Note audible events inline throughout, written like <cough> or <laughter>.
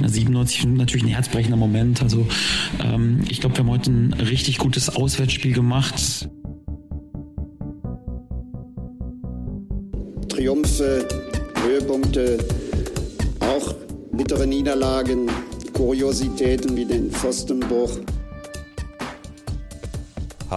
97 natürlich ein herzbrechender Moment. Also ähm, ich glaube, wir haben heute ein richtig gutes Auswärtsspiel gemacht. Triumphe, Höhepunkte, auch bittere Niederlagen, Kuriositäten wie den Pfostenbruch.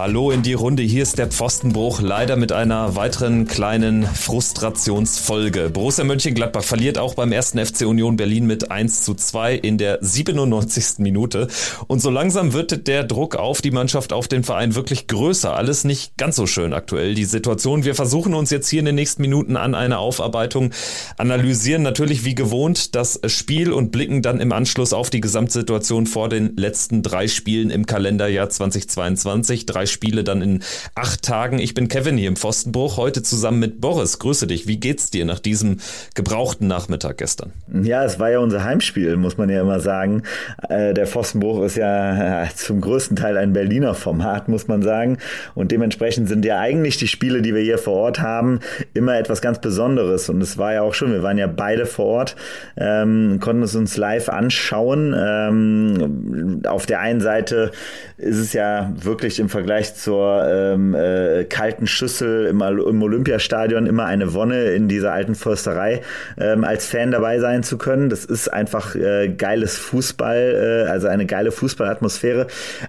Hallo in die Runde, hier ist der Pfostenbruch, leider mit einer weiteren kleinen Frustrationsfolge. Borussia Mönchengladbach verliert auch beim ersten FC Union Berlin mit 1 zu 2 in der 97. Minute. Und so langsam wird der Druck auf die Mannschaft, auf den Verein wirklich größer. Alles nicht ganz so schön aktuell, die Situation. Wir versuchen uns jetzt hier in den nächsten Minuten an eine Aufarbeitung, analysieren natürlich wie gewohnt das Spiel und blicken dann im Anschluss auf die Gesamtsituation vor den letzten drei Spielen im Kalenderjahr 2022. Drei Spiele dann in acht Tagen. Ich bin Kevin hier im Pfostenbruch, heute zusammen mit Boris. Grüße dich. Wie geht's dir nach diesem gebrauchten Nachmittag gestern? Ja, es war ja unser Heimspiel, muss man ja immer sagen. Äh, der Pfostenbruch ist ja zum größten Teil ein Berliner Format, muss man sagen. Und dementsprechend sind ja eigentlich die Spiele, die wir hier vor Ort haben, immer etwas ganz Besonderes. Und es war ja auch schön. Wir waren ja beide vor Ort, ähm, konnten es uns live anschauen. Ähm, auf der einen Seite ist es ja wirklich im Vergleich Vergleich zur ähm, äh, kalten Schüssel im, im, Olympiastadion immer eine Wonne in dieser alten Försterei ähm, als Fan dabei sein zu können. Das ist einfach äh, geiles Fußball, äh, also eine geile Fußballatmosphäre.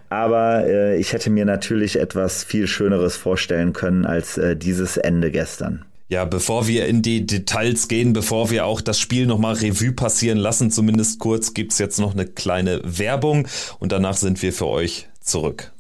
Aber äh, ich hätte mir natürlich etwas viel Schöneres vorstellen können als äh, dieses Ende gestern. Ja, bevor wir in die Details gehen, bevor wir auch das Spiel nochmal Revue passieren lassen, zumindest kurz, gibt's jetzt noch eine kleine Werbung und danach sind wir für euch zurück.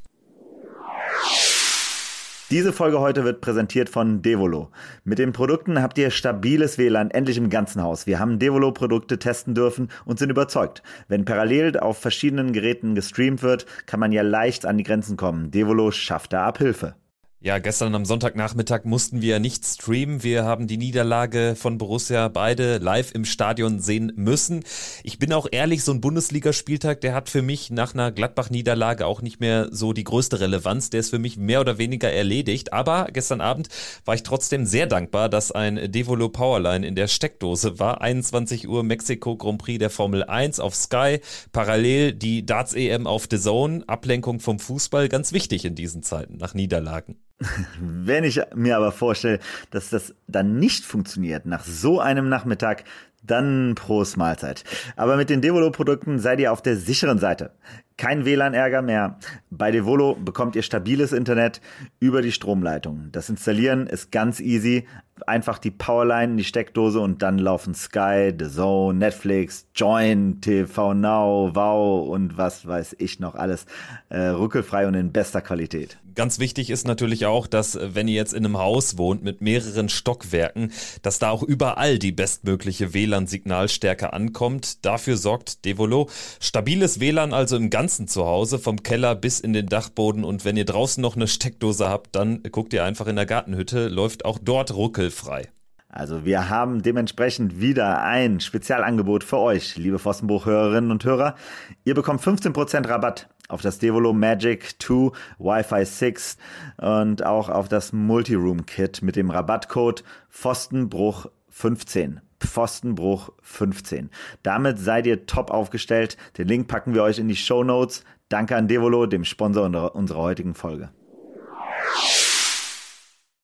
Diese Folge heute wird präsentiert von Devolo. Mit den Produkten habt ihr stabiles WLAN endlich im ganzen Haus. Wir haben Devolo-Produkte testen dürfen und sind überzeugt. Wenn parallel auf verschiedenen Geräten gestreamt wird, kann man ja leicht an die Grenzen kommen. Devolo schafft da Abhilfe. Ja, gestern am Sonntagnachmittag mussten wir nicht streamen. Wir haben die Niederlage von Borussia beide live im Stadion sehen müssen. Ich bin auch ehrlich, so ein Bundesligaspieltag, der hat für mich nach einer Gladbach-Niederlage auch nicht mehr so die größte Relevanz. Der ist für mich mehr oder weniger erledigt. Aber gestern Abend war ich trotzdem sehr dankbar, dass ein Devolo Powerline in der Steckdose war. 21 Uhr Mexiko Grand Prix der Formel 1 auf Sky. Parallel die Darts EM auf The Zone. Ablenkung vom Fußball. Ganz wichtig in diesen Zeiten nach Niederlagen. <laughs> Wenn ich mir aber vorstelle, dass das dann nicht funktioniert nach so einem Nachmittag, dann Prost Mahlzeit. Aber mit den Devolo-Produkten seid ihr auf der sicheren Seite. Kein WLAN-Ärger mehr. Bei Devolo bekommt ihr stabiles Internet über die Stromleitung. Das Installieren ist ganz easy. Einfach die Powerline in die Steckdose und dann laufen Sky, The Zone, Netflix, Join, TV Now, Wow und was weiß ich noch alles äh, ruckelfrei und in bester Qualität. Ganz wichtig ist natürlich auch, dass äh, wenn ihr jetzt in einem Haus wohnt mit mehreren Stockwerken, dass da auch überall die bestmögliche WLAN-Signalstärke ankommt. Dafür sorgt Devolo. Stabiles WLAN also im ganzen Zuhause, vom Keller bis in den Dachboden. Und wenn ihr draußen noch eine Steckdose habt, dann guckt ihr einfach in der Gartenhütte, läuft auch dort ruckelfrei. Also wir haben dementsprechend wieder ein Spezialangebot für euch, liebe Pfostenbuch-Hörerinnen und Hörer. Ihr bekommt 15% Rabatt auf das Devolo Magic 2 Wi-Fi 6 und auch auf das Multiroom Kit mit dem Rabattcode Pfostenbruch 15. Pfostenbruch 15. Damit seid ihr top aufgestellt. Den Link packen wir euch in die Show Notes. Danke an Devolo, dem Sponsor unserer heutigen Folge.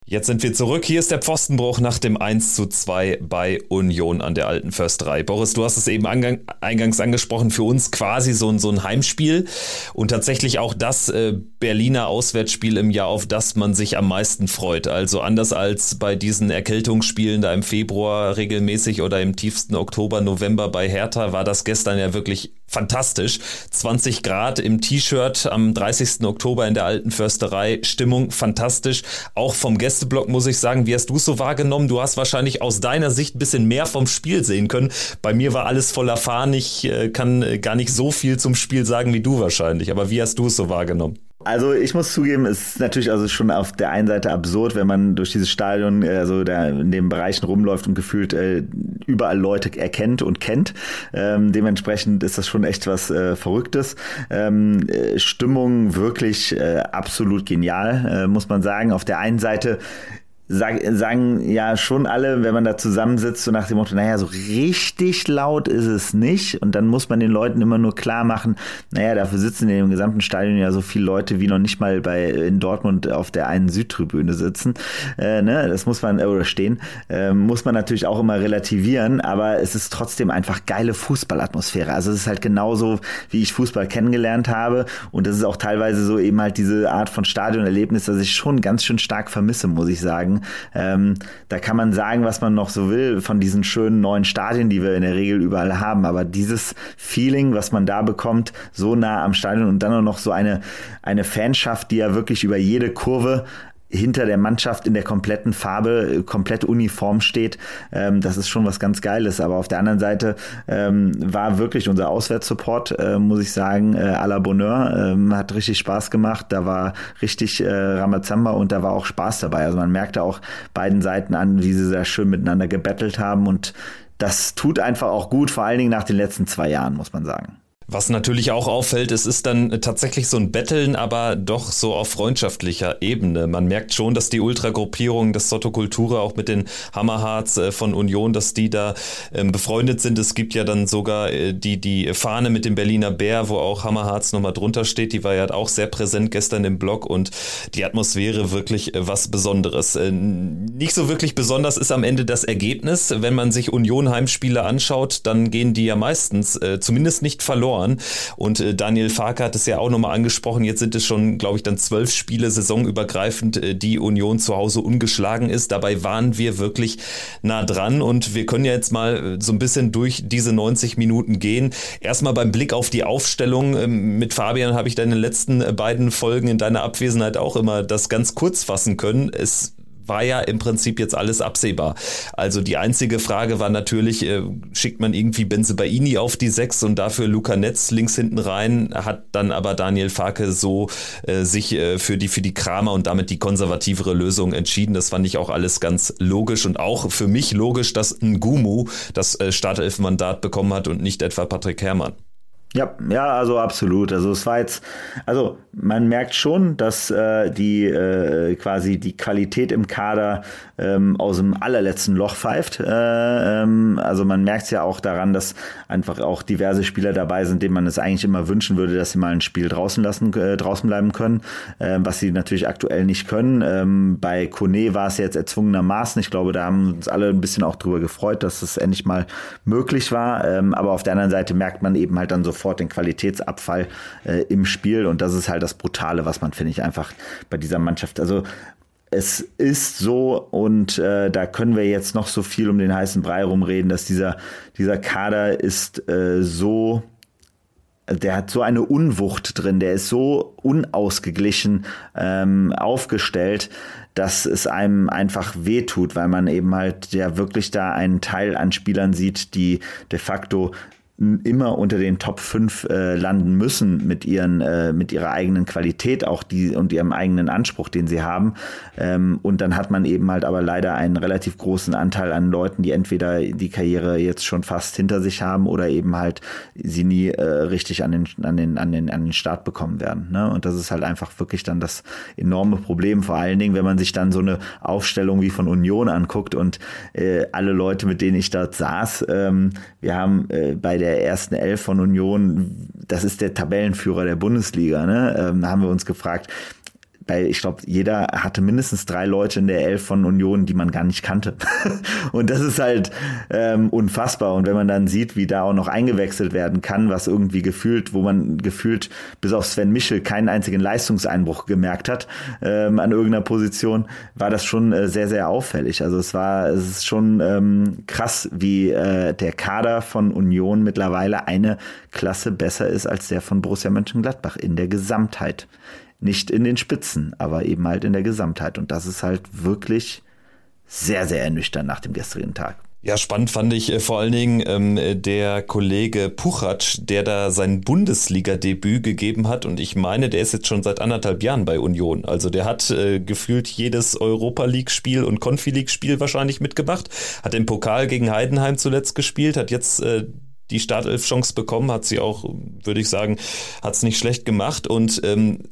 Jetzt sind wir zurück. Hier ist der Pfostenbruch nach dem 1 zu 2 bei Union an der alten Försterei. Boris, du hast es eben eingangs angesprochen, für uns quasi so ein, so ein Heimspiel und tatsächlich auch das äh, Berliner Auswärtsspiel im Jahr, auf das man sich am meisten freut. Also anders als bei diesen Erkältungsspielen da im Februar regelmäßig oder im tiefsten Oktober, November bei Hertha, war das gestern ja wirklich fantastisch. 20 Grad im T-Shirt am 30. Oktober in der alten Försterei. Stimmung fantastisch. Auch vom Gästeblock muss ich sagen, wie hast du es so wahrgenommen? Du hast wahrscheinlich aus deiner Sicht ein bisschen mehr vom Spiel sehen können. Bei mir war alles voller Fahnen. Ich äh, kann äh, gar nicht so viel zum Spiel sagen wie du wahrscheinlich. Aber wie hast du es so wahrgenommen? Also ich muss zugeben, es ist natürlich also schon auf der einen Seite absurd, wenn man durch dieses Stadion, also da in den Bereichen rumläuft und gefühlt äh, überall Leute erkennt und kennt. Ähm, dementsprechend ist das schon echt was äh, Verrücktes. Ähm, äh, Stimmung wirklich äh, absolut genial, äh, muss man sagen. Auf der einen Seite sag, sagen ja schon alle, wenn man da zusammensitzt, so nach dem Motto, naja, so richtig laut ist es nicht. Und dann muss man den Leuten immer nur klar machen, naja, dafür sitzen in dem gesamten Stadion ja so viele Leute, wie noch nicht mal bei in Dortmund auf der einen Südtribüne sitzen. Äh, ne? Das muss man, oder stehen, äh, muss man natürlich auch immer relativieren, aber es ist trotzdem einfach geile Fußballatmosphäre. Also es ist halt genauso, wie ich Fußball kennengelernt habe. Und das ist auch teilweise so eben halt diese Art von Stadionerlebnis, das ich schon ganz schön stark vermisse, muss ich sagen. Ähm, da kann man sagen, was man noch so will von diesen schönen neuen Stadien, die wir in der Regel überall haben. Aber dieses Feeling, was man da bekommt, so nah am Stadion und dann noch so eine, eine Fanschaft, die ja wirklich über jede Kurve hinter der Mannschaft in der kompletten Farbe, äh, komplett uniform steht. Ähm, das ist schon was ganz Geiles. Aber auf der anderen Seite ähm, war wirklich unser Auswärtssupport, äh, muss ich sagen, äh, à la Bonheur. Ähm, hat richtig Spaß gemacht. Da war richtig äh, Ramazamba und da war auch Spaß dabei. Also man merkte auch beiden Seiten an, wie sie sehr schön miteinander gebettelt haben und das tut einfach auch gut, vor allen Dingen nach den letzten zwei Jahren, muss man sagen. Was natürlich auch auffällt, es ist dann tatsächlich so ein Betteln, aber doch so auf freundschaftlicher Ebene. Man merkt schon, dass die Ultragruppierung des Sotto Kultura auch mit den Hammerharts äh, von Union, dass die da ähm, befreundet sind. Es gibt ja dann sogar äh, die, die Fahne mit dem Berliner Bär, wo auch Hammerharts nochmal drunter steht. Die war ja auch sehr präsent gestern im Blog und die Atmosphäre wirklich äh, was Besonderes. Nicht so wirklich besonders ist am Ende das Ergebnis. Wenn man sich Union Heimspiele anschaut, dann gehen die ja meistens zumindest nicht verloren verloren. Und äh, Daniel Farke hat es ja auch nochmal angesprochen. Jetzt sind es schon, glaube ich, dann zwölf Spiele saisonübergreifend, äh, die Union zu Hause ungeschlagen ist. Dabei waren wir wirklich nah dran und wir können ja jetzt mal äh, so ein bisschen durch diese 90 Minuten gehen. Erstmal beim Blick auf die Aufstellung. Ähm, mit Fabian habe ich den letzten äh, beiden Folgen in deiner Abwesenheit auch immer das ganz kurz fassen können. Es war ja im Prinzip jetzt alles absehbar. Also die einzige Frage war natürlich, äh, schickt man irgendwie Benzebaini auf die Sechs und dafür Luca Netz links hinten rein, hat dann aber Daniel Farke so äh, sich äh, für die für die Kramer und damit die konservativere Lösung entschieden. Das fand ich auch alles ganz logisch und auch für mich logisch, dass ein Gumu das äh, Startelfmandat bekommen hat und nicht etwa Patrick Herrmann. Ja, ja, also absolut. Also es war jetzt, also man merkt schon, dass äh, die äh, quasi die Qualität im Kader ähm, aus dem allerletzten Loch pfeift. Äh, ähm, also man merkt es ja auch daran, dass einfach auch diverse Spieler dabei sind, denen man es eigentlich immer wünschen würde, dass sie mal ein Spiel draußen lassen, äh, draußen bleiben können, äh, was sie natürlich aktuell nicht können. Ähm, bei Kone war es jetzt erzwungenermaßen. Ich glaube, da haben uns alle ein bisschen auch drüber gefreut, dass es endlich mal möglich war. Ähm, aber auf der anderen Seite merkt man eben halt dann so sofort den Qualitätsabfall äh, im Spiel. Und das ist halt das Brutale, was man, finde ich, einfach bei dieser Mannschaft. Also es ist so, und äh, da können wir jetzt noch so viel um den heißen Brei rumreden, dass dieser, dieser Kader ist äh, so der hat so eine Unwucht drin, der ist so unausgeglichen ähm, aufgestellt, dass es einem einfach wehtut, weil man eben halt ja wirklich da einen Teil an Spielern sieht, die de facto immer unter den Top 5 äh, landen müssen mit ihren äh, mit ihrer eigenen Qualität auch die und ihrem eigenen Anspruch, den sie haben. Ähm, und dann hat man eben halt aber leider einen relativ großen Anteil an Leuten, die entweder die Karriere jetzt schon fast hinter sich haben oder eben halt sie nie äh, richtig an den an den an den an den Start bekommen werden. Ne? Und das ist halt einfach wirklich dann das enorme Problem. Vor allen Dingen, wenn man sich dann so eine Aufstellung wie von Union anguckt und äh, alle Leute, mit denen ich dort saß, ähm, wir haben äh, bei der der ersten Elf von Union, das ist der Tabellenführer der Bundesliga. Ne? Ähm, da haben wir uns gefragt, weil ich glaube, jeder hatte mindestens drei Leute in der Elf von Union, die man gar nicht kannte. <laughs> und das ist halt ähm, unfassbar. Und wenn man dann sieht, wie da auch noch eingewechselt werden kann, was irgendwie gefühlt, wo man gefühlt bis auf Sven Michel keinen einzigen Leistungseinbruch gemerkt hat ähm, an irgendeiner Position, war das schon äh, sehr, sehr auffällig. Also es war, es ist schon ähm, krass, wie äh, der Kader von Union mittlerweile eine Klasse besser ist als der von Borussia Mönchengladbach in der Gesamtheit. Nicht in den Spitzen, aber eben halt in der Gesamtheit. Und das ist halt wirklich sehr, sehr ernüchternd nach dem gestrigen Tag. Ja, spannend fand ich äh, vor allen Dingen ähm, der Kollege Puchatsch, der da sein Bundesliga-Debüt gegeben hat. Und ich meine, der ist jetzt schon seit anderthalb Jahren bei Union. Also der hat äh, gefühlt jedes Europa League-Spiel und Confi League-Spiel wahrscheinlich mitgemacht. Hat im Pokal gegen Heidenheim zuletzt gespielt, hat jetzt äh, die Startelf-Chance bekommen, hat sie auch, würde ich sagen, hat es nicht schlecht gemacht. Und ähm,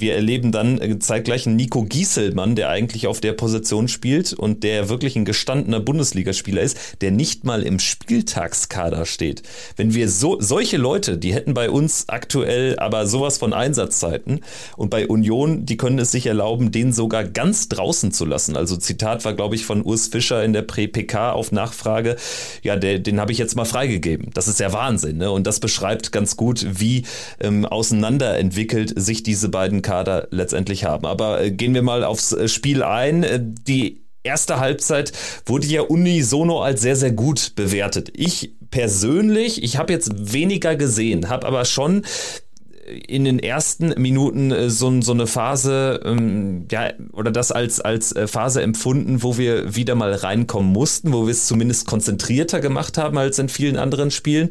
wir erleben dann äh, zeitgleich einen Nico Gieselmann, der eigentlich auf der Position spielt und der wirklich ein gestandener Bundesligaspieler ist, der nicht mal im Spieltagskader steht. Wenn wir so solche Leute, die hätten bei uns aktuell aber sowas von Einsatzzeiten und bei Union, die können es sich erlauben, den sogar ganz draußen zu lassen. Also Zitat war, glaube ich, von Urs Fischer in der Prä-PK auf Nachfrage, ja, der, den habe ich jetzt mal freigegeben. Das ist ja Wahnsinn. Ne? Und das beschreibt ganz gut, wie ähm, auseinanderentwickelt sich diese beiden Kader letztendlich haben. Aber äh, gehen wir mal aufs äh, Spiel ein. Äh, die erste Halbzeit wurde ja unisono als sehr, sehr gut bewertet. Ich persönlich, ich habe jetzt weniger gesehen, habe aber schon in den ersten Minuten äh, so, so eine Phase, ähm, ja, oder das als, als äh, Phase empfunden, wo wir wieder mal reinkommen mussten, wo wir es zumindest konzentrierter gemacht haben als in vielen anderen Spielen.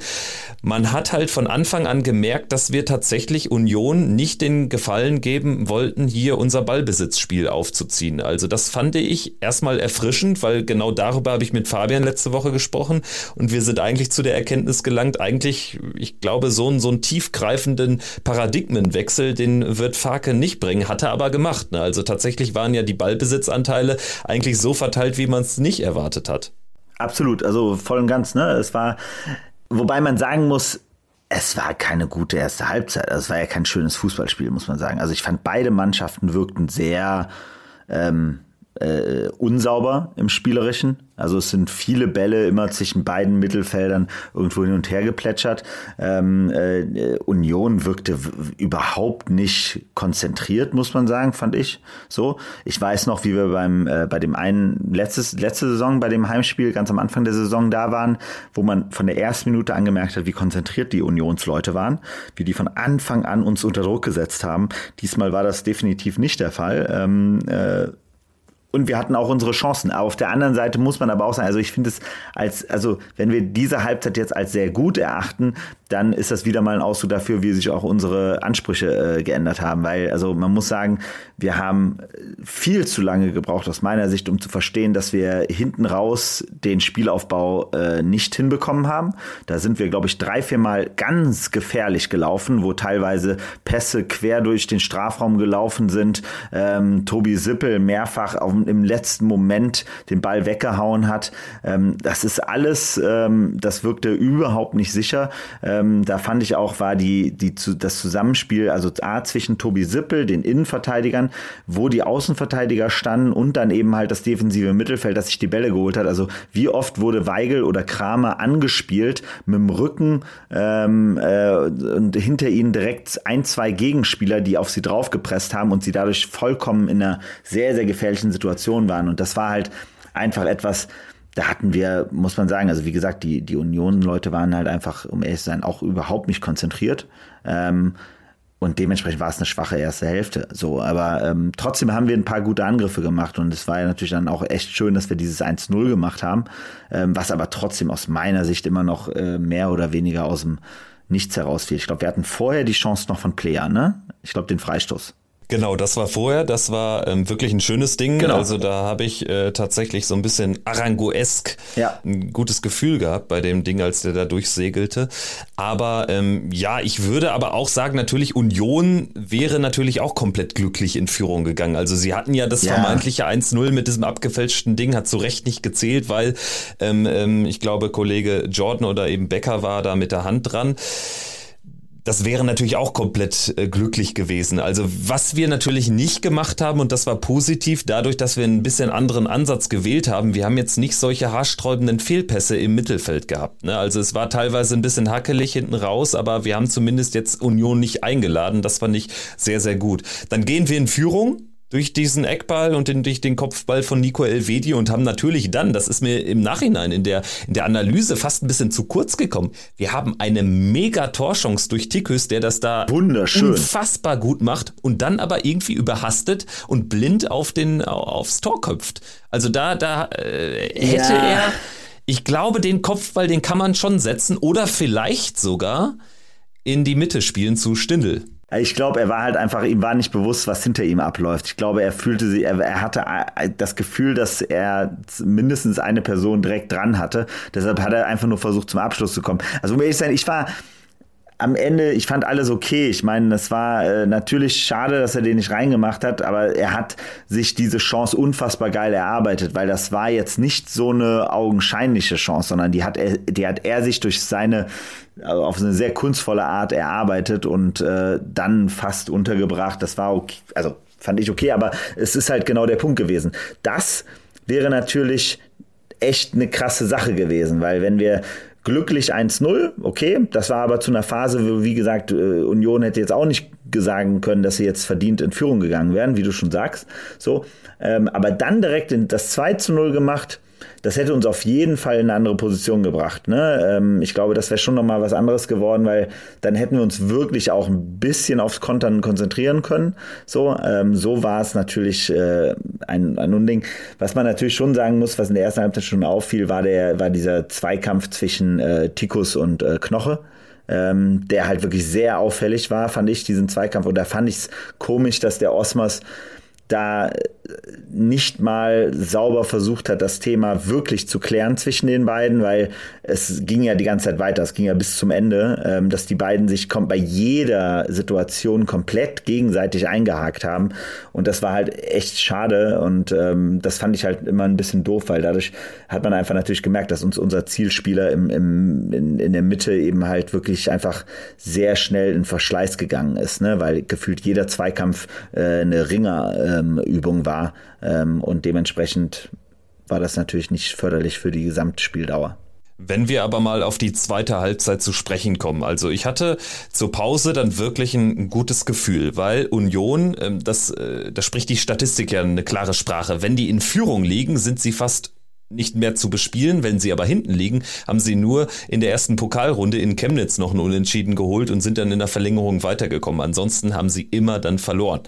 Man hat halt von Anfang an gemerkt, dass wir tatsächlich Union nicht den Gefallen geben wollten, hier unser Ballbesitzspiel aufzuziehen. Also das fand ich erstmal erfrischend, weil genau darüber habe ich mit Fabian letzte Woche gesprochen und wir sind eigentlich zu der Erkenntnis gelangt, eigentlich, ich glaube, so so einen tiefgreifenden Paradigmenwechsel, den wird Farke nicht bringen, hat er aber gemacht. Ne? Also tatsächlich waren ja die Ballbesitzanteile eigentlich so verteilt, wie man es nicht erwartet hat. Absolut, also voll und ganz. Ne? Es war, wobei man sagen muss, es war keine gute erste Halbzeit. Also es war ja kein schönes Fußballspiel, muss man sagen. Also ich fand beide Mannschaften wirkten sehr ähm, äh, unsauber im Spielerischen. Also es sind viele Bälle immer zwischen beiden Mittelfeldern irgendwo hin und her geplätschert. Ähm, äh, Union wirkte überhaupt nicht konzentriert, muss man sagen, fand ich. So, ich weiß noch, wie wir beim äh, bei dem einen letztes letzte Saison bei dem Heimspiel ganz am Anfang der Saison da waren, wo man von der ersten Minute angemerkt hat, wie konzentriert die Unionsleute waren, wie die von Anfang an uns unter Druck gesetzt haben. Diesmal war das definitiv nicht der Fall. Ähm, äh, und wir hatten auch unsere Chancen. Auf der anderen Seite muss man aber auch sagen, also ich finde es als, also wenn wir diese Halbzeit jetzt als sehr gut erachten, dann ist das wieder mal ein Ausdruck dafür, wie sich auch unsere Ansprüche äh, geändert haben. Weil, also man muss sagen, wir haben viel zu lange gebraucht aus meiner Sicht, um zu verstehen, dass wir hinten raus den Spielaufbau äh, nicht hinbekommen haben. Da sind wir, glaube ich, drei, vier Mal ganz gefährlich gelaufen, wo teilweise Pässe quer durch den Strafraum gelaufen sind. Ähm, Tobi Sippel mehrfach auf, im letzten Moment den Ball weggehauen hat. Ähm, das ist alles, ähm, das wirkte überhaupt nicht sicher. Ähm, da fand ich auch, war die, die, das Zusammenspiel, also A zwischen Tobi Sippel, den Innenverteidigern, wo die Außenverteidiger standen und dann eben halt das defensive Mittelfeld, das sich die Bälle geholt hat. Also wie oft wurde Weigel oder Kramer angespielt mit dem Rücken ähm, äh, und hinter ihnen direkt ein, zwei Gegenspieler, die auf sie draufgepresst haben und sie dadurch vollkommen in einer sehr, sehr gefährlichen Situation waren. Und das war halt einfach etwas, da hatten wir, muss man sagen, also wie gesagt, die, die Union-Leute waren halt einfach, um ehrlich zu sein, auch überhaupt nicht konzentriert. Ähm, und dementsprechend war es eine schwache erste Hälfte. So, aber ähm, trotzdem haben wir ein paar gute Angriffe gemacht und es war ja natürlich dann auch echt schön, dass wir dieses 1-0 gemacht haben, ähm, was aber trotzdem aus meiner Sicht immer noch äh, mehr oder weniger aus dem Nichts herausfiel. Ich glaube, wir hatten vorher die Chance noch von Player, ne? Ich glaube, den Freistoß. Genau, das war vorher. Das war ähm, wirklich ein schönes Ding. Genau. Also da habe ich äh, tatsächlich so ein bisschen Arangoesk ja. ein gutes Gefühl gehabt bei dem Ding, als der da durchsegelte. Aber ähm, ja, ich würde aber auch sagen, natürlich Union wäre natürlich auch komplett glücklich in Führung gegangen. Also sie hatten ja das ja. vermeintliche 1-0 mit diesem abgefälschten Ding, hat zu Recht nicht gezählt, weil ähm, ähm, ich glaube, Kollege Jordan oder eben Becker war da mit der Hand dran das wäre natürlich auch komplett äh, glücklich gewesen. Also was wir natürlich nicht gemacht haben, und das war positiv, dadurch, dass wir ein bisschen anderen Ansatz gewählt haben, wir haben jetzt nicht solche haarsträubenden Fehlpässe im Mittelfeld gehabt. Ne? Also es war teilweise ein bisschen hackelig hinten raus, aber wir haben zumindest jetzt Union nicht eingeladen. Das fand ich sehr, sehr gut. Dann gehen wir in Führung durch diesen Eckball und den, durch den Kopfball von Nico Elvedi und haben natürlich dann, das ist mir im Nachhinein in der, in der Analyse fast ein bisschen zu kurz gekommen. Wir haben eine mega Torchance durch Tikus, der das da Wunderschön. unfassbar gut macht und dann aber irgendwie überhastet und blind auf den, aufs Tor köpft. Also da, da äh, hätte ja. er, ich glaube, den Kopfball, den kann man schon setzen oder vielleicht sogar in die Mitte spielen zu Stindel. Ich glaube, er war halt einfach, ihm war nicht bewusst, was hinter ihm abläuft. Ich glaube, er fühlte sich, er, er, hatte äh, das Gefühl, dass er mindestens eine Person direkt dran hatte. Deshalb hat er einfach nur versucht, zum Abschluss zu kommen. Also um ehrlich zu sein, ich war, am Ende, ich fand alles okay. Ich meine, es war äh, natürlich schade, dass er den nicht reingemacht hat, aber er hat sich diese Chance unfassbar geil erarbeitet, weil das war jetzt nicht so eine augenscheinliche Chance, sondern die hat er, die hat er sich durch seine also auf eine sehr kunstvolle Art erarbeitet und äh, dann fast untergebracht. Das war okay, also fand ich okay, aber es ist halt genau der Punkt gewesen. Das wäre natürlich echt eine krasse Sache gewesen, weil wenn wir glücklich 1-0, okay. Das war aber zu einer Phase, wo, wie gesagt, äh, Union hätte jetzt auch nicht sagen können, dass sie jetzt verdient in Führung gegangen wären, wie du schon sagst. So, ähm, aber dann direkt das 2 0 gemacht das hätte uns auf jeden Fall in eine andere Position gebracht. Ne? Ähm, ich glaube, das wäre schon nochmal was anderes geworden, weil dann hätten wir uns wirklich auch ein bisschen aufs Kontern konzentrieren können. So, ähm, so war es natürlich äh, ein, ein Unding. Was man natürlich schon sagen muss, was in der ersten Halbzeit schon auffiel, war der, war dieser Zweikampf zwischen äh, Tikus und äh, Knoche. Ähm, der halt wirklich sehr auffällig war, fand ich, diesen Zweikampf. Und da fand ich es komisch, dass der Osmos da nicht mal sauber versucht hat, das Thema wirklich zu klären zwischen den beiden, weil es ging ja die ganze Zeit weiter, es ging ja bis zum Ende, ähm, dass die beiden sich bei jeder Situation komplett gegenseitig eingehakt haben und das war halt echt schade und ähm, das fand ich halt immer ein bisschen doof, weil dadurch hat man einfach natürlich gemerkt, dass uns unser Zielspieler im, im, in, in der Mitte eben halt wirklich einfach sehr schnell in Verschleiß gegangen ist, ne? weil gefühlt jeder Zweikampf äh, eine Ringerübung ähm, war ähm, und dementsprechend war das natürlich nicht förderlich für die Gesamtspieldauer. Wenn wir aber mal auf die zweite Halbzeit zu sprechen kommen, also ich hatte zur Pause dann wirklich ein, gutes Gefühl, weil Union, ähm, das, äh, da spricht die Statistik ja eine klare Sprache. Wenn die in Führung liegen, sind sie fast nicht mehr zu bespielen. Wenn sie aber hinten liegen, haben sie nur in der ersten Pokalrunde in Chemnitz noch einen Unentschieden geholt und sind dann in der Verlängerung weitergekommen. Ansonsten haben sie immer dann verloren.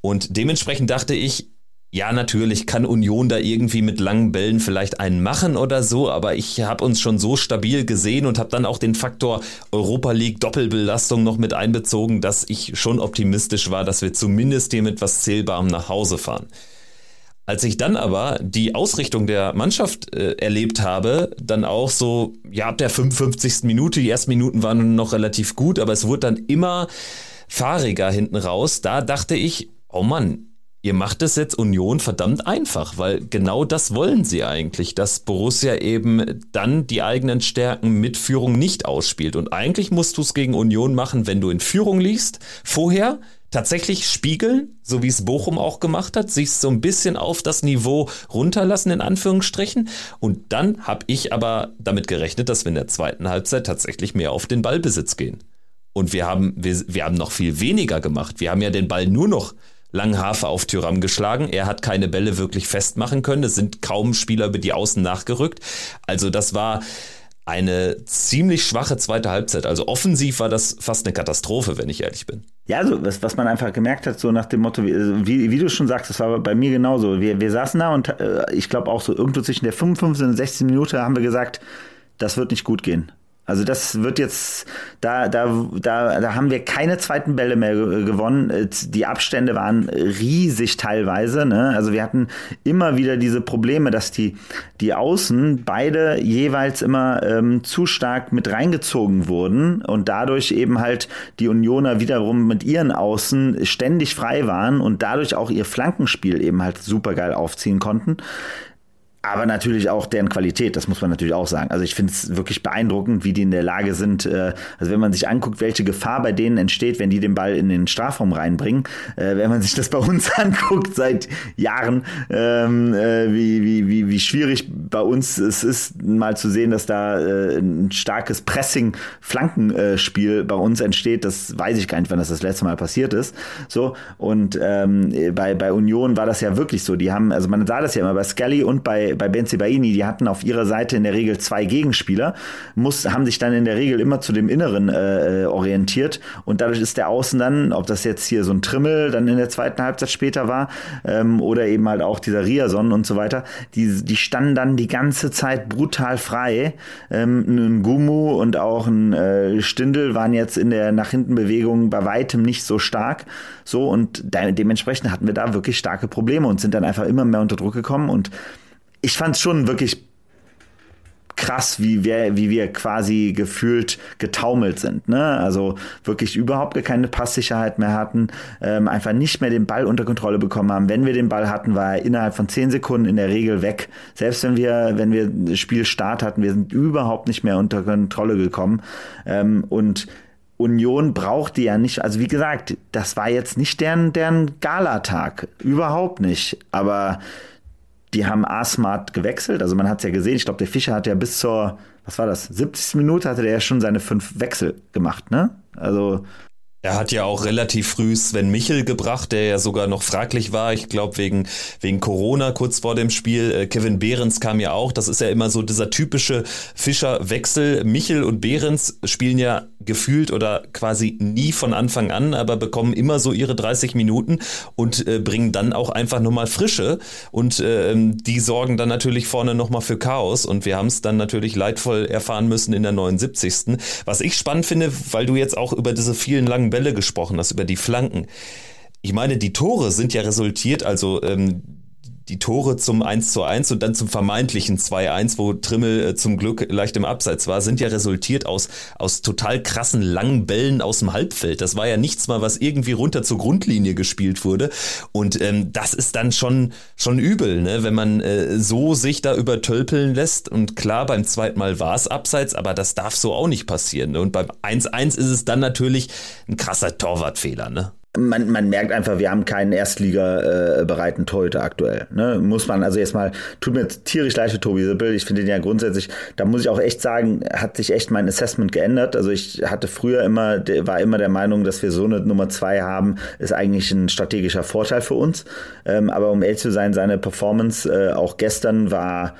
Und dementsprechend dachte ich, ja, natürlich kann Union da irgendwie mit langen Bällen vielleicht einen machen oder so, aber ich habe uns schon so stabil gesehen und habe dann auch den Faktor Europa League Doppelbelastung noch mit einbezogen, dass ich schon optimistisch war, dass wir zumindest hier mit was Zählbarem nach Hause fahren. Als ich dann aber die Ausrichtung der Mannschaft äh, erlebt habe, dann auch so, ja, ab der 55. Minute, die ersten Minuten waren noch relativ gut, aber es wurde dann immer fahriger hinten raus, da dachte ich, oh Mann, Ihr macht es jetzt Union verdammt einfach, weil genau das wollen sie eigentlich, dass Borussia eben dann die eigenen Stärken mit Führung nicht ausspielt. Und eigentlich musst du es gegen Union machen, wenn du in Führung liegst, vorher tatsächlich spiegeln, so wie es Bochum auch gemacht hat, sich so ein bisschen auf das Niveau runterlassen, in Anführungsstrichen. Und dann habe ich aber damit gerechnet, dass wir in der zweiten Halbzeit tatsächlich mehr auf den Ballbesitz gehen. Und wir haben, wir, wir haben noch viel weniger gemacht. Wir haben ja den Ball nur noch Langhafe auf Tyram geschlagen. Er hat keine Bälle wirklich festmachen können. Es sind kaum Spieler über die Außen nachgerückt. Also das war eine ziemlich schwache zweite Halbzeit. Also offensiv war das fast eine Katastrophe, wenn ich ehrlich bin. Ja, also was, was man einfach gemerkt hat, so nach dem Motto, wie, also wie du schon sagst, das war bei mir genauso. Wir, wir saßen da und äh, ich glaube auch so irgendwo zwischen der 55 und 16 Minute haben wir gesagt, das wird nicht gut gehen. Also das wird jetzt, da, da, da, da haben wir keine zweiten Bälle mehr gewonnen. Die Abstände waren riesig teilweise. Ne? Also wir hatten immer wieder diese Probleme, dass die, die Außen beide jeweils immer ähm, zu stark mit reingezogen wurden und dadurch eben halt die Unioner wiederum mit ihren Außen ständig frei waren und dadurch auch ihr Flankenspiel eben halt super geil aufziehen konnten aber natürlich auch deren Qualität, das muss man natürlich auch sagen. Also ich finde es wirklich beeindruckend, wie die in der Lage sind. Äh, also wenn man sich anguckt, welche Gefahr bei denen entsteht, wenn die den Ball in den Strafraum reinbringen, äh, wenn man sich das bei uns <laughs> anguckt seit Jahren, ähm, äh, wie, wie, wie, wie schwierig bei uns es ist, mal zu sehen, dass da ein starkes Pressing-Flankenspiel bei uns entsteht, das weiß ich gar nicht, wann das das letzte Mal passiert ist. So und ähm, bei, bei Union war das ja wirklich so. Die haben, also man sah das ja immer bei Skelly und bei bei, Benzibaini, die hatten auf ihrer Seite in der Regel zwei Gegenspieler, muss, haben sich dann in der Regel immer zu dem Inneren äh, orientiert und dadurch ist der Außen dann, ob das jetzt hier so ein Trimmel dann in der zweiten Halbzeit später war ähm, oder eben halt auch dieser Riason und so weiter, die, die standen dann die ganze Zeit brutal frei. Ähm, ein Gumu und auch ein äh, Stindel waren jetzt in der nach hinten Bewegung bei weitem nicht so stark. So und de dementsprechend hatten wir da wirklich starke Probleme und sind dann einfach immer mehr unter Druck gekommen und ich fand es schon wirklich krass, wie wir, wie wir quasi gefühlt getaumelt sind. Ne? Also wirklich überhaupt keine Passsicherheit mehr hatten, ähm, einfach nicht mehr den Ball unter Kontrolle bekommen haben. Wenn wir den Ball hatten, war er innerhalb von zehn Sekunden in der Regel weg. Selbst wenn wir, wenn wir Spielstart hatten, wir sind überhaupt nicht mehr unter Kontrolle gekommen. Ähm, und Union brauchte ja nicht, also wie gesagt, das war jetzt nicht deren, deren Galatag. Überhaupt nicht. Aber die haben A-Smart gewechselt. Also man hat es ja gesehen. Ich glaube, der Fischer hat ja bis zur, was war das, 70. Minute hatte der ja schon seine fünf Wechsel gemacht, ne? Also er hat ja auch relativ früh Sven Michel gebracht, der ja sogar noch fraglich war. Ich glaube, wegen, wegen Corona kurz vor dem Spiel. Äh, Kevin Behrens kam ja auch. Das ist ja immer so dieser typische Fischer-Wechsel. Michel und Behrens spielen ja gefühlt oder quasi nie von Anfang an, aber bekommen immer so ihre 30 Minuten und äh, bringen dann auch einfach nochmal Frische. Und äh, die sorgen dann natürlich vorne nochmal für Chaos. Und wir haben es dann natürlich leidvoll erfahren müssen in der 79. Was ich spannend finde, weil du jetzt auch über diese vielen langen Bälle gesprochen hast, über die Flanken. Ich meine, die Tore sind ja resultiert, also ähm, die Tore zum 1 zu 1 und dann zum vermeintlichen 2-1, wo Trimmel äh, zum Glück leicht im Abseits war, sind ja resultiert aus, aus total krassen langen Bällen aus dem Halbfeld. Das war ja nichts mal, was irgendwie runter zur Grundlinie gespielt wurde. Und ähm, das ist dann schon, schon übel, ne? wenn man äh, so sich da übertölpeln lässt. Und klar, beim zweiten Mal war es Abseits, aber das darf so auch nicht passieren. Ne? Und beim 1-1 ist es dann natürlich ein krasser Torwartfehler. Ne? Man, man merkt einfach, wir haben keinen Erstliga-bereiten äh, Torhüter aktuell. Ne? Muss man also jetzt mal, tut mir tierisch leid für Tobi Sippel. Ich finde den ja grundsätzlich, da muss ich auch echt sagen, hat sich echt mein Assessment geändert. Also ich hatte früher immer, war immer der Meinung, dass wir so eine Nummer zwei haben, ist eigentlich ein strategischer Vorteil für uns. Ähm, aber um ehrlich zu sein, seine Performance äh, auch gestern war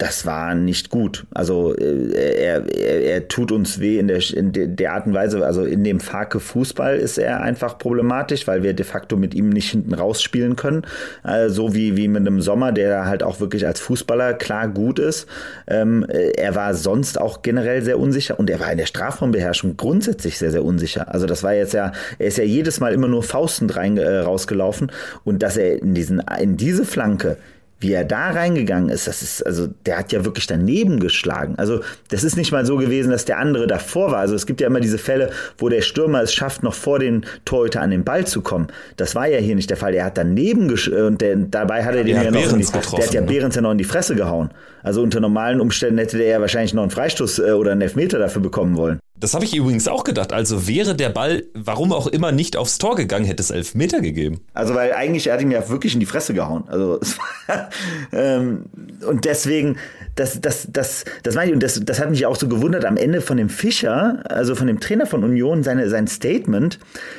das war nicht gut. Also äh, er, er, er tut uns weh in der, in der Art und Weise, also in dem Fake Fußball ist er einfach problematisch, weil wir de facto mit ihm nicht hinten rausspielen können. Äh, so wie, wie mit einem Sommer, der halt auch wirklich als Fußballer klar gut ist. Ähm, äh, er war sonst auch generell sehr unsicher und er war in der Strafraumbeherrschung grundsätzlich sehr, sehr unsicher. Also das war jetzt ja, er ist ja jedes Mal immer nur faustend rein, äh, rausgelaufen und dass er in diesen, in diese Flanke wie er da reingegangen ist, das ist, also der hat ja wirklich daneben geschlagen. Also das ist nicht mal so gewesen, dass der andere davor war. Also es gibt ja immer diese Fälle, wo der Stürmer es schafft, noch vor den Torhüter an den Ball zu kommen. Das war ja hier nicht der Fall. Er hat daneben gesch und der, dabei hat er den ja, noch in die, der hat ja Behrens ja noch in die Fresse gehauen. Also unter normalen Umständen hätte der ja wahrscheinlich noch einen Freistoß äh, oder einen Elfmeter dafür bekommen wollen. Das habe ich übrigens auch gedacht. Also wäre der Ball, warum auch immer, nicht aufs Tor gegangen, hätte es elf Meter gegeben. Also weil eigentlich, er hat ihm ja wirklich in die Fresse gehauen. Also <laughs> ähm, und deswegen, das, das, das, das meine ich, und das, das hat mich auch so gewundert am Ende von dem Fischer, also von dem Trainer von Union, seine, sein Statement,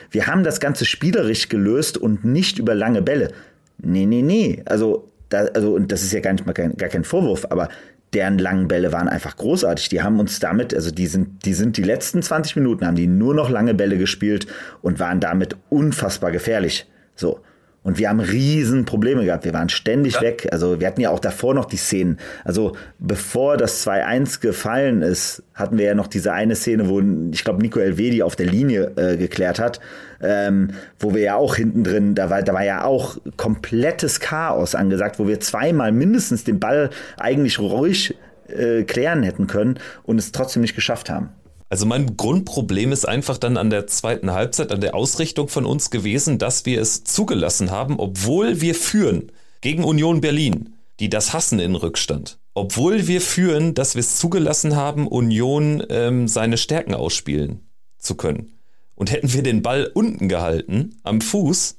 wir haben das Ganze spielerisch gelöst und nicht über lange Bälle. Nee, nee, nee. Also da, also, und das ist ja gar nicht mal kein, gar kein Vorwurf, aber deren langen Bälle waren einfach großartig. Die haben uns damit, also die sind, die sind die letzten 20 Minuten haben die nur noch lange Bälle gespielt und waren damit unfassbar gefährlich. So. Und wir haben riesen Probleme gehabt. Wir waren ständig ja. weg. Also wir hatten ja auch davor noch die Szenen. Also bevor das 2-1 gefallen ist, hatten wir ja noch diese eine Szene, wo ich glaube Nico Elvedi auf der Linie äh, geklärt hat, ähm, wo wir ja auch hinten drin, da war, da war ja auch komplettes Chaos angesagt, wo wir zweimal mindestens den Ball eigentlich ruhig äh, klären hätten können und es trotzdem nicht geschafft haben. Also mein Grundproblem ist einfach dann an der zweiten Halbzeit, an der Ausrichtung von uns gewesen, dass wir es zugelassen haben, obwohl wir führen gegen Union Berlin, die das hassen in Rückstand. Obwohl wir führen, dass wir es zugelassen haben, Union ähm, seine Stärken ausspielen zu können. Und hätten wir den Ball unten gehalten, am Fuß,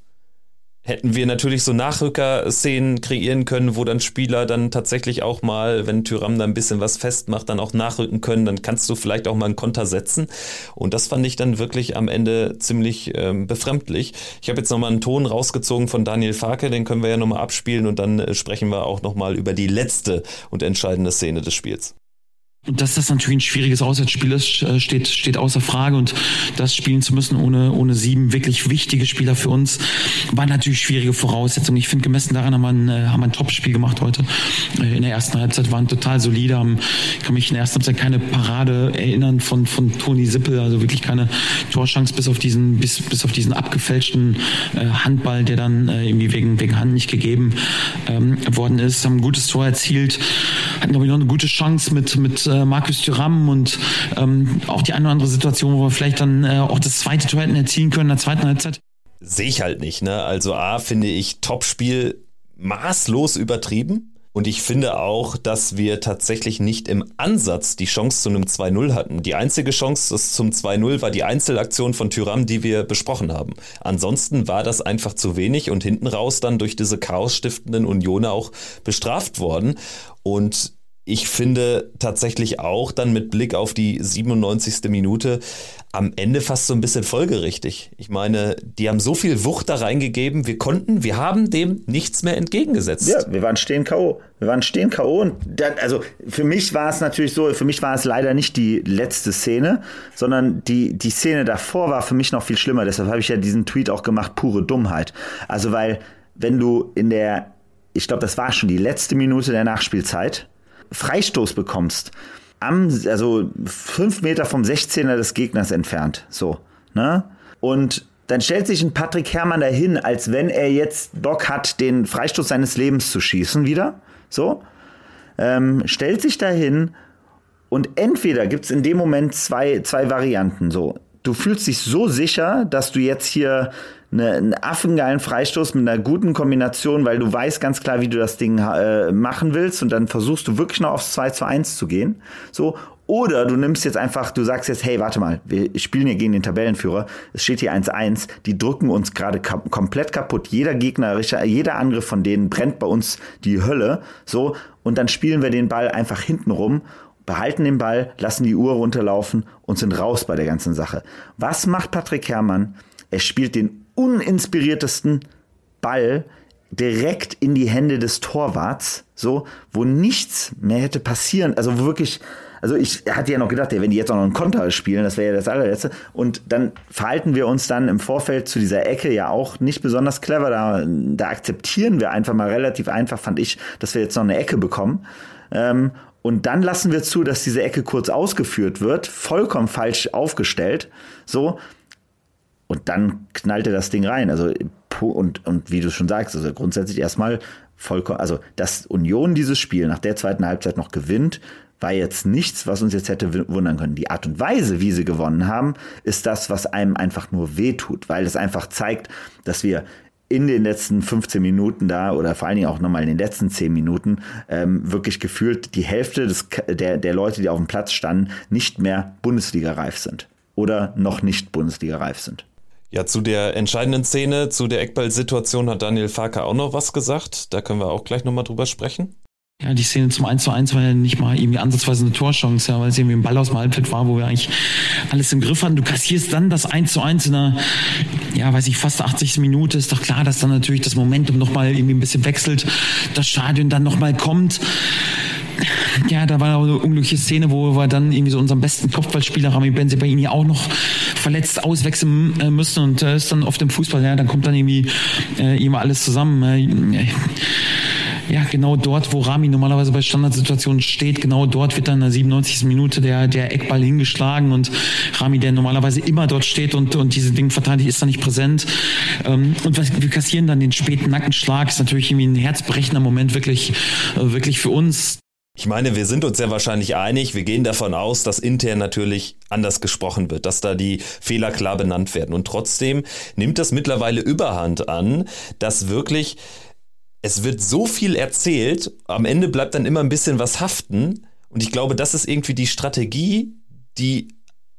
hätten wir natürlich so Nachrücker-Szenen kreieren können, wo dann Spieler dann tatsächlich auch mal, wenn Tyram da ein bisschen was festmacht, dann auch nachrücken können, dann kannst du vielleicht auch mal einen Konter setzen. Und das fand ich dann wirklich am Ende ziemlich ähm, befremdlich. Ich habe jetzt nochmal einen Ton rausgezogen von Daniel Farke, den können wir ja nochmal abspielen und dann äh, sprechen wir auch nochmal über die letzte und entscheidende Szene des Spiels. Und dass das natürlich ein schwieriges Auswärtsspiel ist, äh, steht, steht außer Frage. Und das spielen zu müssen ohne, ohne sieben wirklich wichtige Spieler für uns, war natürlich schwierige Voraussetzungen. Ich finde, gemessen daran haben wir ein, äh, haben wir ein Top-Spiel gemacht heute. Äh, in der ersten Halbzeit waren total solide, haben, ich kann mich in der ersten Halbzeit keine Parade erinnern von, von Toni Sippel, also wirklich keine Torschance bis auf diesen, bis, bis auf diesen abgefälschten Handball, der dann irgendwie wegen, wegen Hand nicht gegeben ähm, worden ist. Haben ein gutes Tor erzielt, hatten, glaube ich, noch eine gute Chance mit, mit äh, Markus Thuram und ähm, auch die eine oder andere Situation, wo wir vielleicht dann äh, auch das zweite Tor hätten erzielen können in der zweiten Halbzeit. Sehe ich halt nicht, ne? Also A, finde ich Topspiel maßlos übertrieben. Und ich finde auch, dass wir tatsächlich nicht im Ansatz die Chance zu einem 2-0 hatten. Die einzige Chance zum 2-0 war die Einzelaktion von Tyram, die wir besprochen haben. Ansonsten war das einfach zu wenig und hinten raus dann durch diese chaosstiftenden Unioner auch bestraft worden. Und ich finde tatsächlich auch dann mit Blick auf die 97. Minute am Ende fast so ein bisschen folgerichtig. Ich meine, die haben so viel Wucht da reingegeben, wir konnten, wir haben dem nichts mehr entgegengesetzt. Ja, wir waren stehen K.O. Wir waren stehen K.O. und dann, also für mich war es natürlich so, für mich war es leider nicht die letzte Szene, sondern die, die Szene davor war für mich noch viel schlimmer. Deshalb habe ich ja diesen Tweet auch gemacht, pure Dummheit. Also weil, wenn du in der, ich glaube, das war schon die letzte Minute der Nachspielzeit, Freistoß bekommst, am, also fünf Meter vom 16er des Gegners entfernt, so, ne? Und dann stellt sich ein Patrick Herrmann dahin, als wenn er jetzt Bock hat, den Freistoß seines Lebens zu schießen wieder, so, ähm, stellt sich dahin und entweder gibt es in dem Moment zwei, zwei Varianten, so. Du fühlst dich so sicher, dass du jetzt hier eine, einen affengeilen Freistoß mit einer guten Kombination, weil du weißt ganz klar, wie du das Ding äh, machen willst und dann versuchst du wirklich noch aufs 2 zu 1 zu gehen. So. Oder du nimmst jetzt einfach, du sagst jetzt, hey, warte mal, wir spielen hier gegen den Tabellenführer, es steht hier 1-1, die drücken uns gerade kap komplett kaputt, jeder Gegner, jeder Angriff von denen brennt bei uns die Hölle, so, und dann spielen wir den Ball einfach hinten rum behalten den Ball, lassen die Uhr runterlaufen und sind raus bei der ganzen Sache. Was macht Patrick Herrmann? Er spielt den uninspiriertesten Ball direkt in die Hände des Torwarts, so, wo nichts mehr hätte passieren, also wirklich, also ich hatte ja noch gedacht, wenn die jetzt auch noch einen Konter spielen, das wäre ja das allerletzte. Und dann verhalten wir uns dann im Vorfeld zu dieser Ecke ja auch nicht besonders clever. Da, da akzeptieren wir einfach mal relativ einfach, fand ich, dass wir jetzt noch eine Ecke bekommen. Ähm, und dann lassen wir zu, dass diese Ecke kurz ausgeführt wird, vollkommen falsch aufgestellt. So, und dann knallte das Ding rein. Also, und, und wie du schon sagst, also grundsätzlich erstmal vollkommen, also dass Union dieses Spiel nach der zweiten Halbzeit noch gewinnt, war jetzt nichts, was uns jetzt hätte wundern können. Die Art und Weise, wie sie gewonnen haben, ist das, was einem einfach nur wehtut, weil es einfach zeigt, dass wir in den letzten 15 Minuten da oder vor allen Dingen auch nochmal in den letzten 10 Minuten ähm, wirklich gefühlt die Hälfte des, der, der Leute, die auf dem Platz standen, nicht mehr Bundesliga-reif sind oder noch nicht Bundesliga-reif sind. Ja, zu der entscheidenden Szene, zu der Eckball-Situation hat Daniel Farker auch noch was gesagt. Da können wir auch gleich nochmal drüber sprechen. Ja, die Szene zum 1 zu 1 war ja nicht mal irgendwie ansatzweise eine Torchance, ja, weil es irgendwie ein Ball aus dem Halbfeld war, wo wir eigentlich alles im Griff hatten. Du kassierst dann das 1 zu 1 in einer, ja, weiß ich, fast 80. Minute. Ist doch klar, dass dann natürlich das Momentum nochmal irgendwie ein bisschen wechselt, das Stadion dann nochmal kommt ja, da war eine unglückliche Szene, wo wir dann irgendwie so unseren besten Kopfballspieler Rami Benze bei ihm auch noch verletzt auswechseln äh, müssen und äh, ist dann auf dem Fußball, ja, dann kommt dann irgendwie äh, immer alles zusammen. Äh, ja, genau dort, wo Rami normalerweise bei Standardsituationen steht, genau dort wird dann in der 97. Minute der, der Eckball hingeschlagen und Rami, der normalerweise immer dort steht und, und diese Dinge verteidigt, ist da nicht präsent. Ähm, und wir kassieren dann den späten Nackenschlag, ist natürlich irgendwie ein herzbrechender Moment wirklich, äh, wirklich für uns. Ich meine, wir sind uns ja wahrscheinlich einig, wir gehen davon aus, dass intern natürlich anders gesprochen wird, dass da die Fehler klar benannt werden. Und trotzdem nimmt das mittlerweile Überhand an, dass wirklich, es wird so viel erzählt, am Ende bleibt dann immer ein bisschen was haften. Und ich glaube, das ist irgendwie die Strategie, die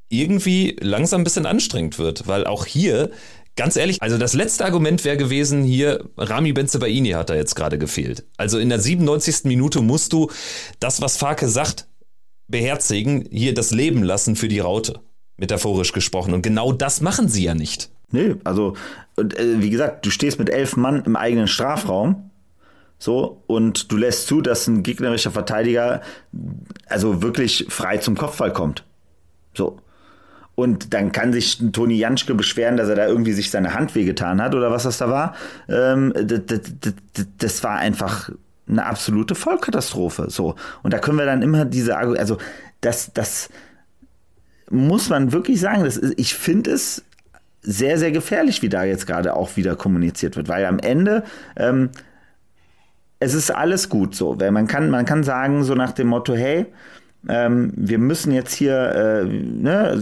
irgendwie langsam ein bisschen anstrengend wird, weil auch hier Ganz ehrlich, also das letzte Argument wäre gewesen, hier Rami Benzebaini hat da jetzt gerade gefehlt. Also in der 97. Minute musst du das, was Farke sagt, beherzigen, hier das Leben lassen für die Raute, metaphorisch gesprochen. Und genau das machen sie ja nicht. Nö, also und, äh, wie gesagt, du stehst mit elf Mann im eigenen Strafraum. So, und du lässt zu, dass ein gegnerischer Verteidiger also wirklich frei zum Kopfball kommt. So. Und dann kann sich Toni Janschke beschweren, dass er da irgendwie sich seine Hand wehgetan hat oder was das da war. Ähm, das, war einfach eine absolute Vollkatastrophe. So. Und da können wir dann immer diese, also das, das muss man wirklich sagen. Das ist, ich finde es sehr, sehr gefährlich, wie da jetzt gerade auch wieder kommuniziert wird, weil am Ende ähm, es ist alles gut so. Weil man kann, man kann sagen, so nach dem Motto, hey, ähm, wir müssen jetzt hier, äh, ne,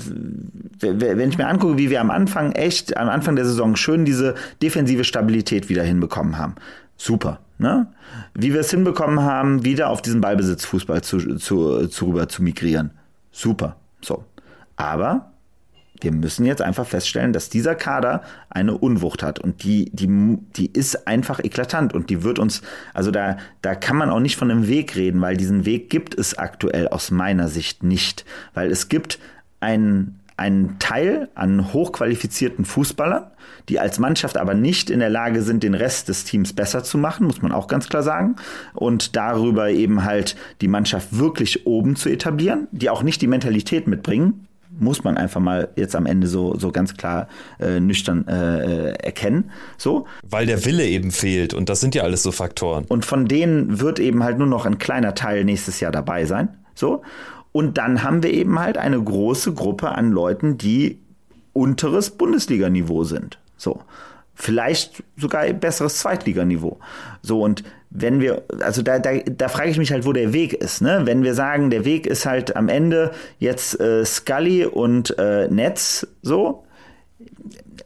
wenn ich mir angucke, wie wir am Anfang echt, am Anfang der Saison schön diese defensive Stabilität wieder hinbekommen haben. Super. Ne? Wie wir es hinbekommen haben, wieder auf diesen Ballbesitzfußball zu, zu, zu rüber zu migrieren. Super. So. Aber wir müssen jetzt einfach feststellen, dass dieser Kader eine Unwucht hat und die, die, die ist einfach eklatant und die wird uns, also da, da kann man auch nicht von einem Weg reden, weil diesen Weg gibt es aktuell aus meiner Sicht nicht, weil es gibt einen, einen Teil an hochqualifizierten Fußballern, die als Mannschaft aber nicht in der Lage sind, den Rest des Teams besser zu machen, muss man auch ganz klar sagen. Und darüber eben halt die Mannschaft wirklich oben zu etablieren, die auch nicht die Mentalität mitbringen, muss man einfach mal jetzt am Ende so, so ganz klar äh, nüchtern äh, äh, erkennen. So. Weil der Wille eben fehlt und das sind ja alles so Faktoren. Und von denen wird eben halt nur noch ein kleiner Teil nächstes Jahr dabei sein. So. Und dann haben wir eben halt eine große Gruppe an Leuten, die unteres Bundesliganiveau sind. So vielleicht sogar besseres Zweitliganiveau. So und wenn wir, also da, da, da frage ich mich halt, wo der Weg ist. Ne? Wenn wir sagen, der Weg ist halt am Ende jetzt äh, Scully und äh, Netz, so,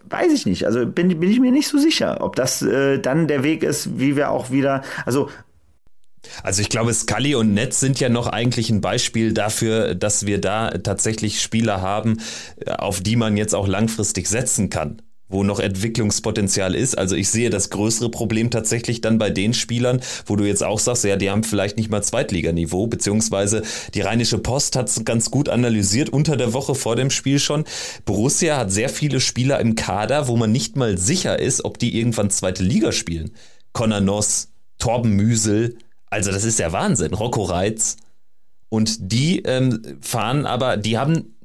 weiß ich nicht. Also bin, bin ich mir nicht so sicher, ob das äh, dann der Weg ist, wie wir auch wieder, also also ich glaube, Scully und Netz sind ja noch eigentlich ein Beispiel dafür, dass wir da tatsächlich Spieler haben, auf die man jetzt auch langfristig setzen kann wo noch Entwicklungspotenzial ist. Also ich sehe das größere Problem tatsächlich dann bei den Spielern, wo du jetzt auch sagst, ja, die haben vielleicht nicht mal Zweitliganiveau, beziehungsweise die Rheinische Post hat es ganz gut analysiert unter der Woche vor dem Spiel schon. Borussia hat sehr viele Spieler im Kader, wo man nicht mal sicher ist, ob die irgendwann zweite Liga spielen. Conor Noss, Torben Müsel, also das ist der Wahnsinn. Rocco Reitz. Und die ähm, fahren aber, die haben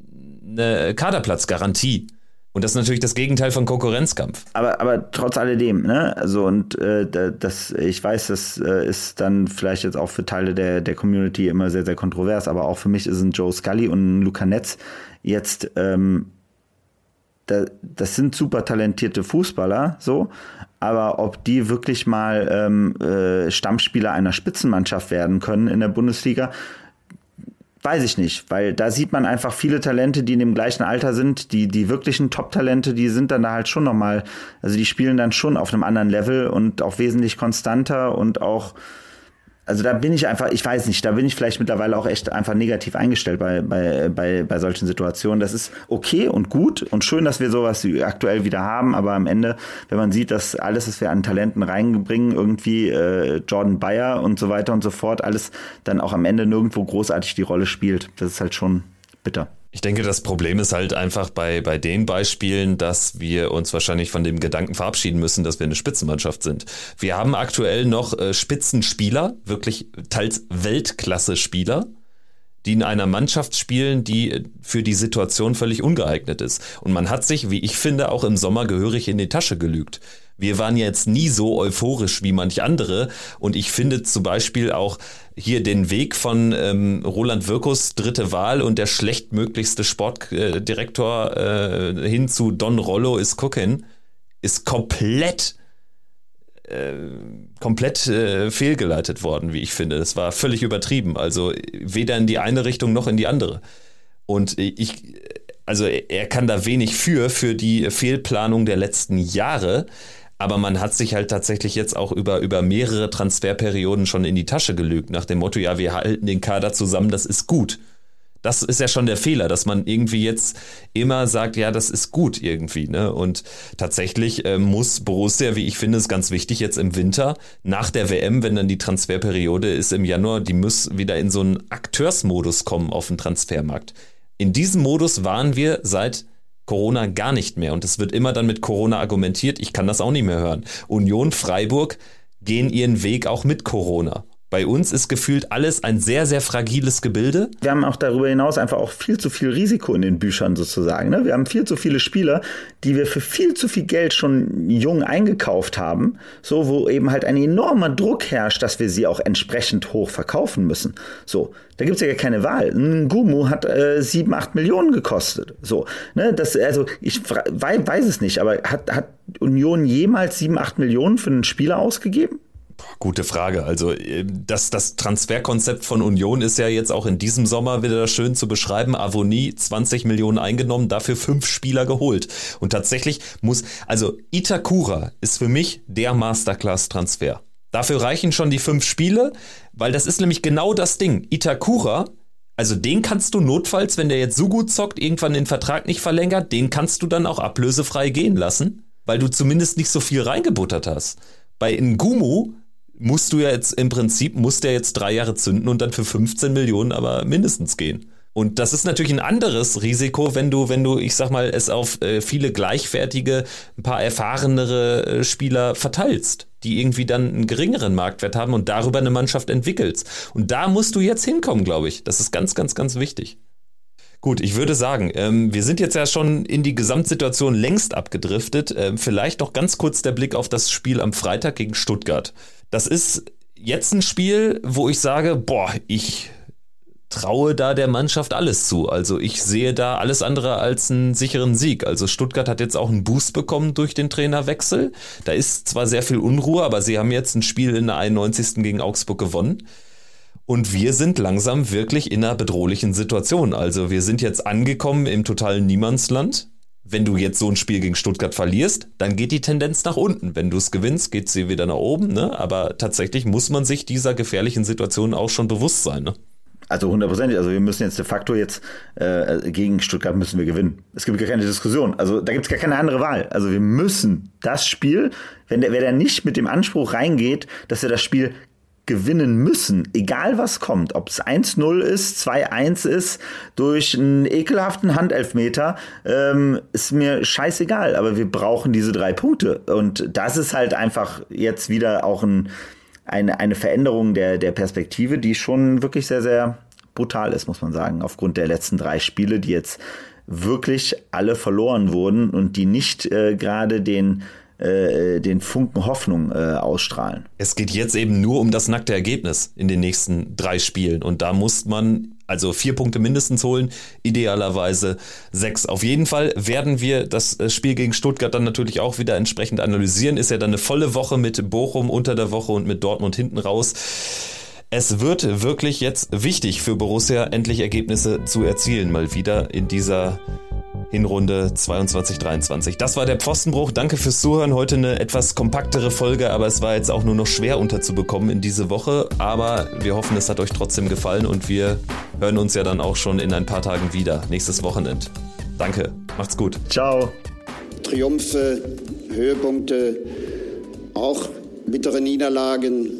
eine Kaderplatzgarantie. Und das ist natürlich das Gegenteil von Konkurrenzkampf. Aber, aber trotz alledem, ne? Also und äh, das, ich weiß, das äh, ist dann vielleicht jetzt auch für Teile der, der Community immer sehr, sehr kontrovers, aber auch für mich ist ein Joe Scully und ein Luca Netz jetzt, ähm, da, das sind super talentierte Fußballer, so, aber ob die wirklich mal ähm, äh, Stammspieler einer Spitzenmannschaft werden können in der Bundesliga, Weiß ich nicht, weil da sieht man einfach viele Talente, die in dem gleichen Alter sind, die, die wirklichen Top-Talente, die sind dann da halt schon nochmal, also die spielen dann schon auf einem anderen Level und auch wesentlich konstanter und auch also da bin ich einfach, ich weiß nicht, da bin ich vielleicht mittlerweile auch echt einfach negativ eingestellt bei, bei, bei, bei solchen Situationen. Das ist okay und gut und schön, dass wir sowas aktuell wieder haben, aber am Ende, wenn man sieht, dass alles, was wir an Talenten reinbringen, irgendwie äh, Jordan Bayer und so weiter und so fort, alles dann auch am Ende nirgendwo großartig die Rolle spielt, das ist halt schon bitter. Ich denke, das Problem ist halt einfach bei, bei den Beispielen, dass wir uns wahrscheinlich von dem Gedanken verabschieden müssen, dass wir eine Spitzenmannschaft sind. Wir haben aktuell noch äh, Spitzenspieler, wirklich teils Weltklasse-Spieler, die in einer Mannschaft spielen, die für die Situation völlig ungeeignet ist. Und man hat sich, wie ich finde, auch im Sommer gehörig in die Tasche gelügt. Wir waren jetzt nie so euphorisch wie manch andere. Und ich finde zum Beispiel auch hier den Weg von ähm, Roland Wirkus dritte Wahl und der schlechtmöglichste Sportdirektor äh, hin zu Don Rollo ist Cookin, ist komplett äh, komplett äh, fehlgeleitet worden, wie ich finde. Das war völlig übertrieben. Also weder in die eine Richtung noch in die andere. Und ich, also er kann da wenig für, für die Fehlplanung der letzten Jahre. Aber man hat sich halt tatsächlich jetzt auch über, über mehrere Transferperioden schon in die Tasche gelügt, nach dem Motto, ja, wir halten den Kader zusammen, das ist gut. Das ist ja schon der Fehler, dass man irgendwie jetzt immer sagt, ja, das ist gut irgendwie. Ne? Und tatsächlich äh, muss Borussia, wie ich finde, ist ganz wichtig, jetzt im Winter, nach der WM, wenn dann die Transferperiode ist im Januar, die muss wieder in so einen Akteursmodus kommen auf dem Transfermarkt. In diesem Modus waren wir seit Corona gar nicht mehr. Und es wird immer dann mit Corona argumentiert. Ich kann das auch nicht mehr hören. Union Freiburg gehen ihren Weg auch mit Corona. Bei uns ist gefühlt alles ein sehr, sehr fragiles Gebilde. Wir haben auch darüber hinaus einfach auch viel zu viel Risiko in den Büchern sozusagen. Ne? Wir haben viel zu viele Spieler, die wir für viel zu viel Geld schon jung eingekauft haben, so wo eben halt ein enormer Druck herrscht, dass wir sie auch entsprechend hoch verkaufen müssen. So, da gibt's ja gar keine Wahl. Ein Gumu hat äh, 7, 8 Millionen gekostet. So, ne? Das, also ich weiß es nicht, aber hat, hat Union jemals 7, 8 Millionen für einen Spieler ausgegeben? Gute Frage. Also äh, das, das Transferkonzept von Union ist ja jetzt auch in diesem Sommer wieder schön zu beschreiben. Avonie 20 Millionen eingenommen, dafür fünf Spieler geholt. Und tatsächlich muss, also Itakura ist für mich der Masterclass-Transfer. Dafür reichen schon die fünf Spiele, weil das ist nämlich genau das Ding. Itakura also den kannst du notfalls, wenn der jetzt so gut zockt, irgendwann den Vertrag nicht verlängert, den kannst du dann auch ablösefrei gehen lassen, weil du zumindest nicht so viel reingebuttert hast. Bei Ngumu musst du ja jetzt im Prinzip, muss der jetzt drei Jahre zünden und dann für 15 Millionen aber mindestens gehen. Und das ist natürlich ein anderes Risiko, wenn du, wenn du, ich sag mal, es auf äh, viele gleichwertige, ein paar erfahrenere äh, Spieler verteilst, die irgendwie dann einen geringeren Marktwert haben und darüber eine Mannschaft entwickelst. Und da musst du jetzt hinkommen, glaube ich. Das ist ganz, ganz, ganz wichtig. Gut, ich würde sagen, ähm, wir sind jetzt ja schon in die Gesamtsituation längst abgedriftet. Ähm, vielleicht noch ganz kurz der Blick auf das Spiel am Freitag gegen Stuttgart. Das ist jetzt ein Spiel, wo ich sage, boah, ich traue da der Mannschaft alles zu. Also ich sehe da alles andere als einen sicheren Sieg. Also Stuttgart hat jetzt auch einen Boost bekommen durch den Trainerwechsel. Da ist zwar sehr viel Unruhe, aber sie haben jetzt ein Spiel in der 91. gegen Augsburg gewonnen. Und wir sind langsam wirklich in einer bedrohlichen Situation. Also wir sind jetzt angekommen im totalen Niemandsland wenn du jetzt so ein Spiel gegen Stuttgart verlierst, dann geht die Tendenz nach unten. Wenn du es gewinnst, geht sie wieder nach oben. Ne? Aber tatsächlich muss man sich dieser gefährlichen Situation auch schon bewusst sein. Ne? Also hundertprozentig. Also wir müssen jetzt de facto jetzt äh, gegen Stuttgart müssen wir gewinnen. Es gibt gar keine Diskussion. Also da gibt es gar keine andere Wahl. Also wir müssen das Spiel, wenn der, wer da nicht mit dem Anspruch reingeht, dass er das Spiel gewinnen müssen, egal was kommt, ob es 1-0 ist, 2-1 ist, durch einen ekelhaften Handelfmeter, ähm, ist mir scheißegal, aber wir brauchen diese drei Punkte. Und das ist halt einfach jetzt wieder auch ein, eine, eine Veränderung der, der Perspektive, die schon wirklich sehr, sehr brutal ist, muss man sagen, aufgrund der letzten drei Spiele, die jetzt wirklich alle verloren wurden und die nicht äh, gerade den äh, den Funken Hoffnung äh, ausstrahlen. Es geht jetzt eben nur um das nackte Ergebnis in den nächsten drei Spielen. Und da muss man also vier Punkte mindestens holen, idealerweise sechs. Auf jeden Fall werden wir das äh, Spiel gegen Stuttgart dann natürlich auch wieder entsprechend analysieren. Ist ja dann eine volle Woche mit Bochum unter der Woche und mit Dortmund hinten raus. Es wird wirklich jetzt wichtig für Borussia, endlich Ergebnisse zu erzielen, mal wieder in dieser Hinrunde 22-23. Das war der Pfostenbruch. Danke fürs Zuhören. Heute eine etwas kompaktere Folge, aber es war jetzt auch nur noch schwer unterzubekommen in diese Woche. Aber wir hoffen, es hat euch trotzdem gefallen und wir hören uns ja dann auch schon in ein paar Tagen wieder. Nächstes Wochenende. Danke. Macht's gut. Ciao. Triumphe, Höhepunkte, auch bittere Niederlagen,